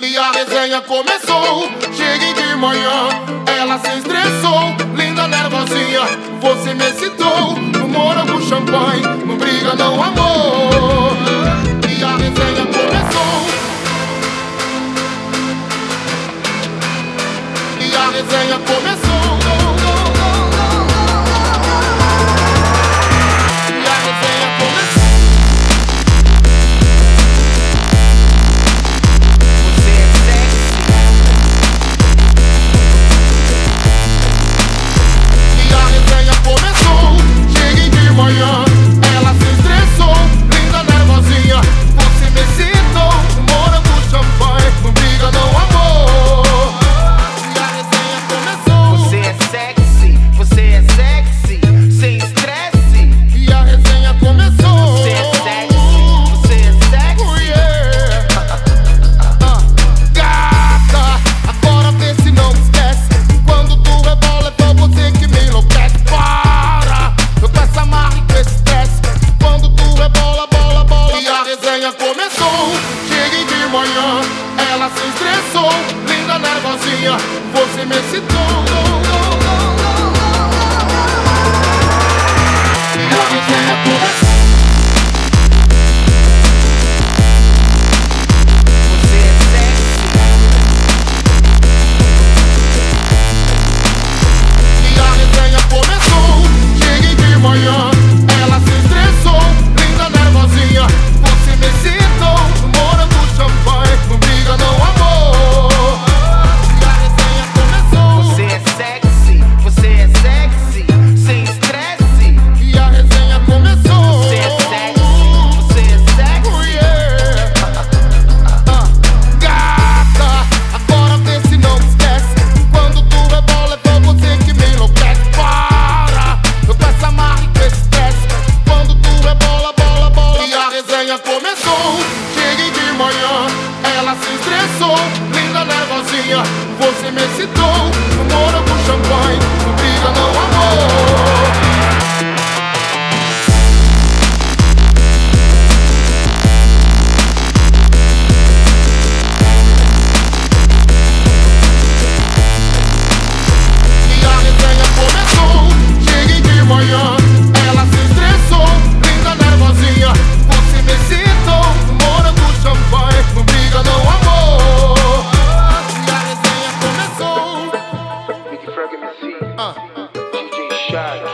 E a resenha começou. Cheguei de manhã, ela se estressou. Linda nervosinha, você me excitou. No morango champanhe, não briga, não amor. E a resenha começou. E a resenha começou. Ela se estressou, linda nervosinha Você me excitou. manhã ela se estressou, linda nervosinha, você me excitou, moro com Uh. Shot.